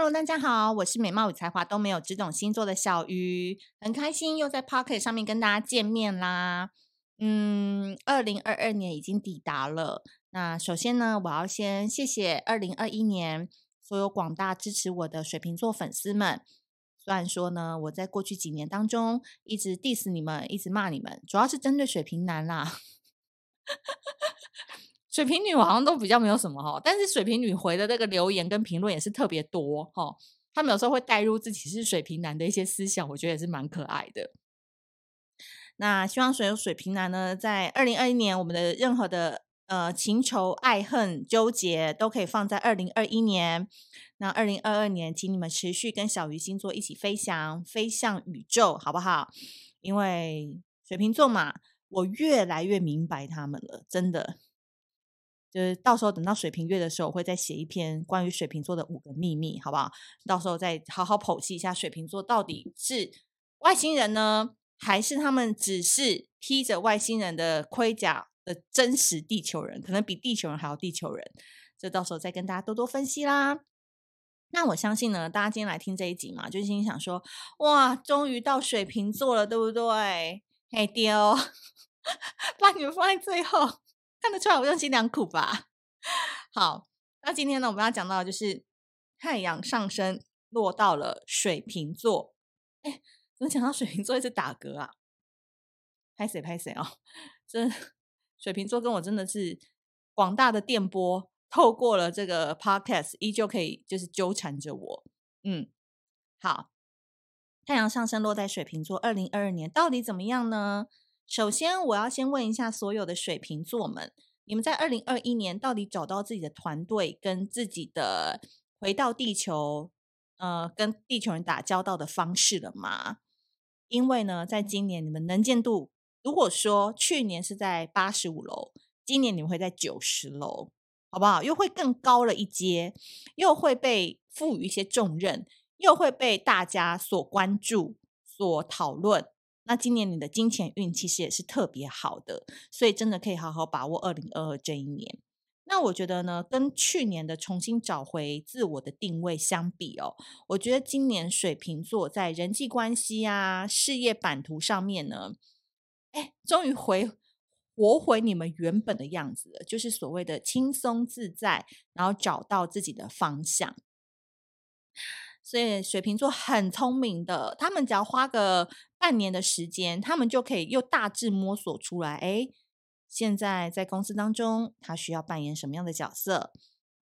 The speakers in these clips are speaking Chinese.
Hello，大家好，我是美貌与才华都没有，只懂星座的小鱼，很开心又在 Pocket 上面跟大家见面啦。嗯，二零二二年已经抵达了。那首先呢，我要先谢谢二零二一年所有广大支持我的水瓶座粉丝们。虽然说呢，我在过去几年当中一直 diss 你们，一直骂你们，主要是针对水瓶男啦。水瓶女好像都比较没有什么哈，但是水瓶女回的那个留言跟评论也是特别多哈。他们有时候会带入自己是水瓶男的一些思想，我觉得也是蛮可爱的。那希望所有水瓶男呢，在二零二一年，我们的任何的呃情仇、爱恨、纠结都可以放在二零二一年。那二零二二年，请你们持续跟小鱼星座一起飞翔，飞向宇宙，好不好？因为水瓶座嘛，我越来越明白他们了，真的。就是到时候等到水瓶月的时候，我会再写一篇关于水瓶座的五个秘密，好不好？到时候再好好剖析一下水瓶座到底是外星人呢，还是他们只是披着外星人的盔甲的真实地球人？可能比地球人还要地球人。这到时候再跟大家多多分析啦。那我相信呢，大家今天来听这一集嘛，就心想说：哇，终于到水瓶座了，对不对？嘿丢，把你们放在最后。看得出来我用心良苦吧？好，那今天呢，我们要讲到的就是太阳上升落到了水瓶座。哎，怎么讲到水瓶座一直打嗝啊？拍谁拍谁哦？这水瓶座跟我真的是广大的电波透过了这个 podcast，依旧可以就是纠缠着我。嗯，好，太阳上升落在水瓶座，二零二二年到底怎么样呢？首先，我要先问一下所有的水瓶座们，你们在二零二一年到底找到自己的团队跟自己的回到地球，呃，跟地球人打交道的方式了吗？因为呢，在今年你们能见度，如果说去年是在八十五楼，今年你们会在九十楼，好不好？又会更高了一阶，又会被赋予一些重任，又会被大家所关注、所讨论。那今年你的金钱运其实也是特别好的，所以真的可以好好把握二零二二这一年。那我觉得呢，跟去年的重新找回自我的定位相比哦，我觉得今年水瓶座在人际关系啊、事业版图上面呢，哎，终于回活回你们原本的样子了，就是所谓的轻松自在，然后找到自己的方向。所以水瓶座很聪明的，他们只要花个半年的时间，他们就可以又大致摸索出来。哎，现在在公司当中，他需要扮演什么样的角色？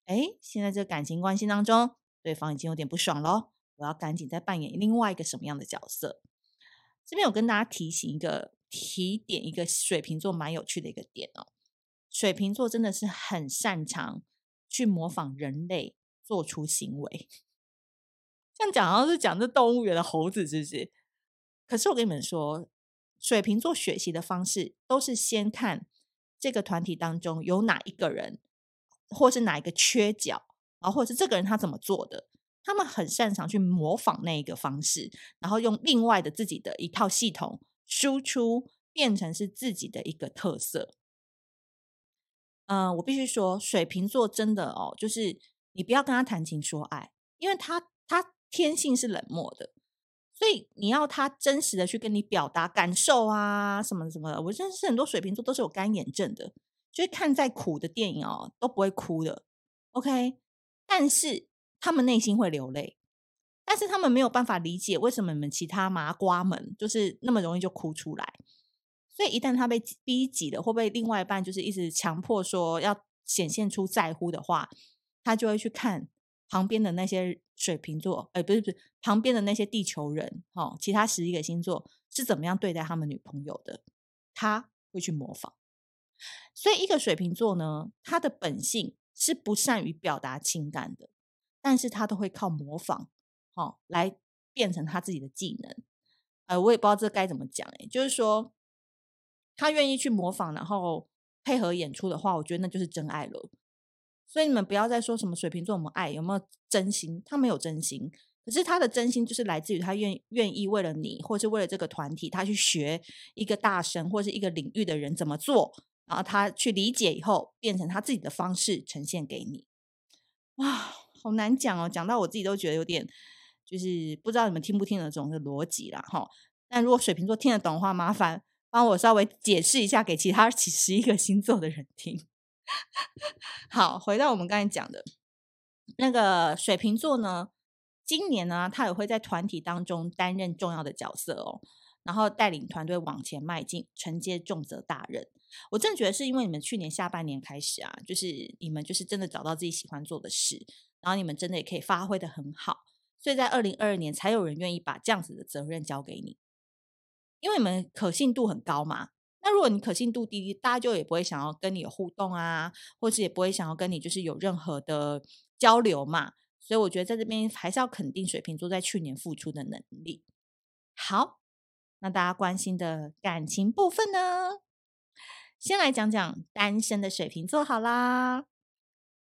哎，现在这感情关系当中，对方已经有点不爽咯，我要赶紧再扮演另外一个什么样的角色？这边有跟大家提醒一个提点，一个水瓶座蛮有趣的一个点哦。水瓶座真的是很擅长去模仿人类做出行为。这样讲好像是讲这动物园的猴子，是不是？可是我跟你们说，水瓶座学习的方式都是先看这个团体当中有哪一个人，或是哪一个缺角，然后或者是这个人他怎么做的，他们很擅长去模仿那一个方式，然后用另外的自己的一套系统输出，变成是自己的一个特色。嗯、我必须说，水瓶座真的哦，就是你不要跟他谈情说爱，因为他他。天性是冷漠的，所以你要他真实的去跟你表达感受啊，什么什么的。我认识很多水瓶座都是有干眼症的，就是看再苦的电影哦都不会哭的。OK，但是他们内心会流泪，但是他们没有办法理解为什么你们其他麻瓜们就是那么容易就哭出来。所以一旦他被逼急了，会被另外一半就是一直强迫说要显现出在乎的话，他就会去看。旁边的那些水瓶座，哎，不是不是，旁边的那些地球人，哦，其他十一个星座是怎么样对待他们女朋友的？他会去模仿。所以，一个水瓶座呢，他的本性是不善于表达情感的，但是他都会靠模仿，哦，来变成他自己的技能。呃，我也不知道这该怎么讲，哎，就是说他愿意去模仿，然后配合演出的话，我觉得那就是真爱了。所以你们不要再说什么水瓶座我们爱，有没有真心？他没有真心，可是他的真心就是来自于他愿愿意为了你，或是为了这个团体，他去学一个大神或是一个领域的人怎么做，然后他去理解以后，变成他自己的方式呈现给你。哇，好难讲哦，讲到我自己都觉得有点，就是不知道你们听不听得懂的逻辑啦。哈。但如果水瓶座听得懂的话，麻烦帮我稍微解释一下给其他 几十一个星座的人听。好，回到我们刚才讲的那个水瓶座呢，今年呢，他也会在团体当中担任重要的角色哦，然后带领团队往前迈进，承接重责大任。我真的觉得是因为你们去年下半年开始啊，就是你们就是真的找到自己喜欢做的事，然后你们真的也可以发挥得很好，所以在二零二二年才有人愿意把这样子的责任交给你，因为你们可信度很高嘛。那如果你可信度低，大家就也不会想要跟你有互动啊，或是也不会想要跟你就是有任何的交流嘛。所以我觉得在这边还是要肯定水瓶座在去年付出的能力。好，那大家关心的感情部分呢，先来讲讲单身的水瓶座好啦。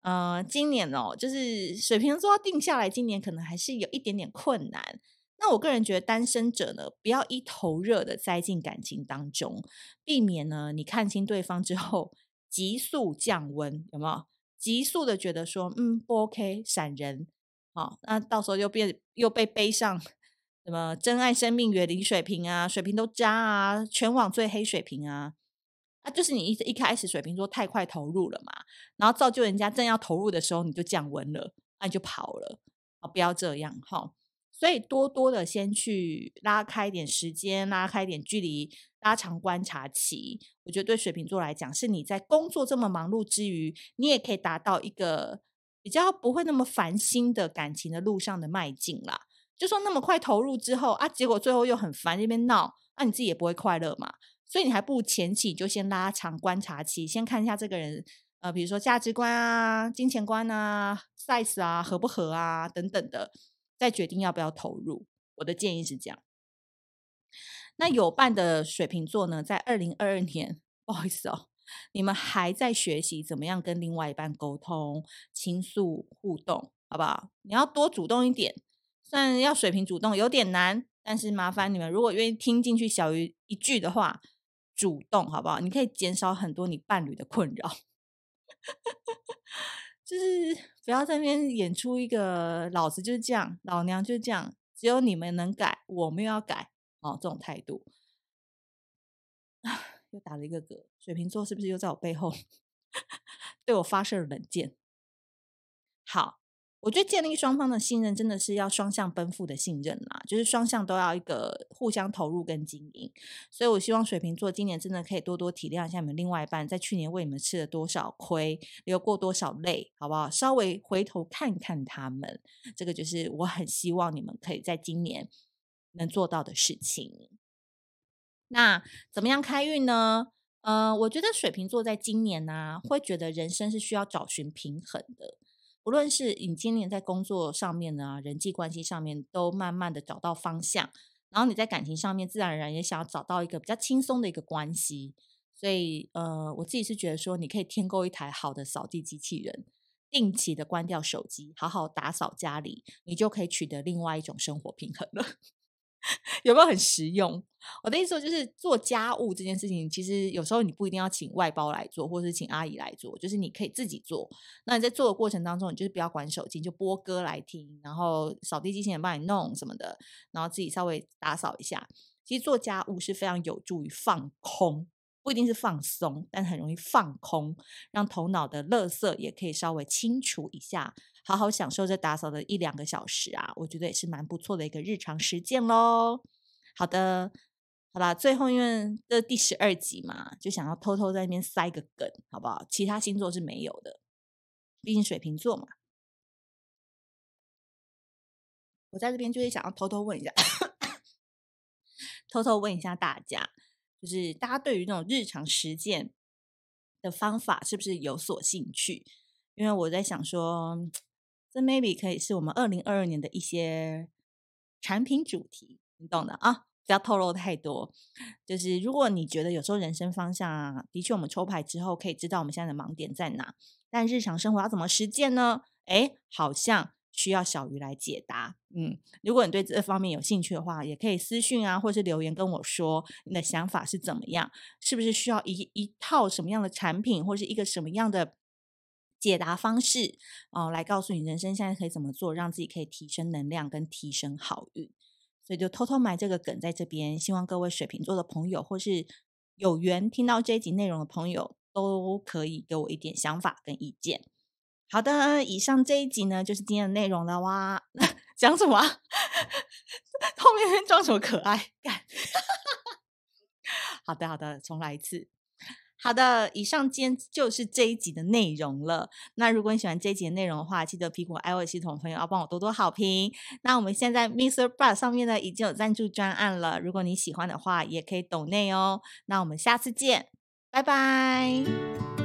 呃，今年哦，就是水瓶座要定下来，今年可能还是有一点点困难。那我个人觉得，单身者呢，不要一头热的栽进感情当中，避免呢你看清对方之后急速降温，有没有？急速的觉得说，嗯，不 OK，闪人，好，那到时候又变又被背上什么珍爱生命远离水瓶啊，水瓶都渣啊，全网最黑水瓶啊，啊，就是你一一开始水瓶座太快投入了嘛，然后造就人家正要投入的时候你就降温了，那你就跑了，啊，不要这样，哈。所以多多的先去拉开一点时间，拉开一点距离，拉长观察期。我觉得对水瓶座来讲，是你在工作这么忙碌之余，你也可以达到一个比较不会那么烦心的感情的路上的迈进啦。就说那么快投入之后啊，结果最后又很烦，这边闹，那你自己也不会快乐嘛。所以你还不如前期就先拉长观察期，先看一下这个人，呃，比如说价值观啊、金钱观啊、size 啊合不合啊等等的。再决定要不要投入，我的建议是这样。那有伴的水瓶座呢，在二零二二年，不好意思哦，你们还在学习怎么样跟另外一半沟通、倾诉、互动，好不好？你要多主动一点。虽然要水瓶主动有点难，但是麻烦你们，如果愿意听进去小于一句的话，主动好不好？你可以减少很多你伴侣的困扰。就是不要在那边演出一个老子就是这样，老娘就是这样，只有你们能改，我没有要改哦，这种态度，又打了一个嗝。水瓶座是不是又在我背后 对我发射了冷箭？好。我觉得建立双方的信任，真的是要双向奔赴的信任啦，就是双向都要一个互相投入跟经营。所以我希望水瓶座今年真的可以多多体谅一下你们另外一半，在去年为你们吃了多少亏，流过多少泪，好不好？稍微回头看看他们，这个就是我很希望你们可以在今年能做到的事情。那怎么样开运呢？呃，我觉得水瓶座在今年呢、会觉得人生是需要找寻平衡的。无论是你今年在工作上面呢，人际关系上面都慢慢的找到方向，然后你在感情上面自然而然也想要找到一个比较轻松的一个关系，所以呃，我自己是觉得说，你可以添购一台好的扫地机器人，定期的关掉手机，好好打扫家里，你就可以取得另外一种生活平衡了。有没有很实用？我的意思说，就是做家务这件事情，其实有时候你不一定要请外包来做，或者是请阿姨来做，就是你可以自己做。那你在做的过程当中，你就是不要管手机，就播歌来听，然后扫地机器人帮你弄什么的，然后自己稍微打扫一下。其实做家务是非常有助于放空。不一定是放松，但很容易放空，让头脑的垃圾也可以稍微清除一下，好好享受这打扫的一两个小时啊，我觉得也是蛮不错的一个日常实践喽。好的，好吧，最后因为这第十二集嘛，就想要偷偷在那边塞个梗，好不好？其他星座是没有的，毕竟水瓶座嘛。我在这边就是想要偷偷问一下，偷偷问一下大家。就是大家对于那种日常实践的方法是不是有所兴趣？因为我在想说，这 maybe 可以是我们二零二二年的一些产品主题，你懂的啊。不要透露太多，就是如果你觉得有时候人生方向啊，的确我们抽牌之后可以知道我们现在的盲点在哪，但日常生活要怎么实践呢？诶，好像需要小鱼来解答。嗯，如果你对这方面有兴趣的话，也可以私讯啊，或是留言跟我说你的想法是怎么样，是不是需要一一套什么样的产品，或是一个什么样的解答方式哦，来告诉你人生现在可以怎么做，让自己可以提升能量跟提升好运。所以就偷偷埋这个梗在这边，希望各位水瓶座的朋友，或是有缘听到这一集内容的朋友，都可以给我一点想法跟意见。好的，以上这一集呢，就是今天的内容了哇！讲什么啊？后面装什么可爱？干！好的，好的，重来一次。好的，以上今天就是这一集的内容了。那如果你喜欢这一集的内容的话，记得苹果 iOS 系统朋友要帮我多多好评。那我们现在 Mr. Bus 上面呢已经有赞助专案了，如果你喜欢的话，也可以抖内哦。那我们下次见，拜拜。